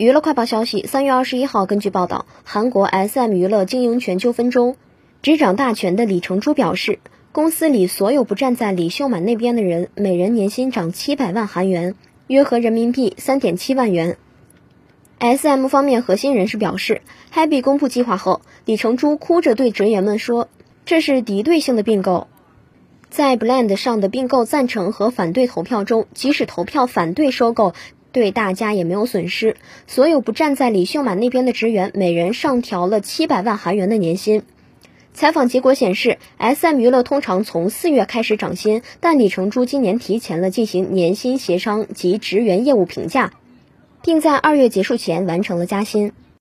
娱乐快报消息，三月二十一号，根据报道，韩国 SM 娱乐经营权纠纷中，执掌大权的李成洙表示，公司里所有不站在李秀满那边的人，每人年薪涨七百万韩元，约合人民币三点七万元。SM 方面核心人士表示，Happy 公布计划后，李成洙哭着对职员们说：“这是敌对性的并购，在 Blend 上的并购赞成和反对投票中，即使投票反对收购。”对大家也没有损失。所有不站在李秀满那边的职员，每人上调了七百万韩元的年薪。采访结果显示，SM 娱乐通常从四月开始涨薪，但李成洙今年提前了进行年薪协商及职员业务评价，并在二月结束前完成了加薪。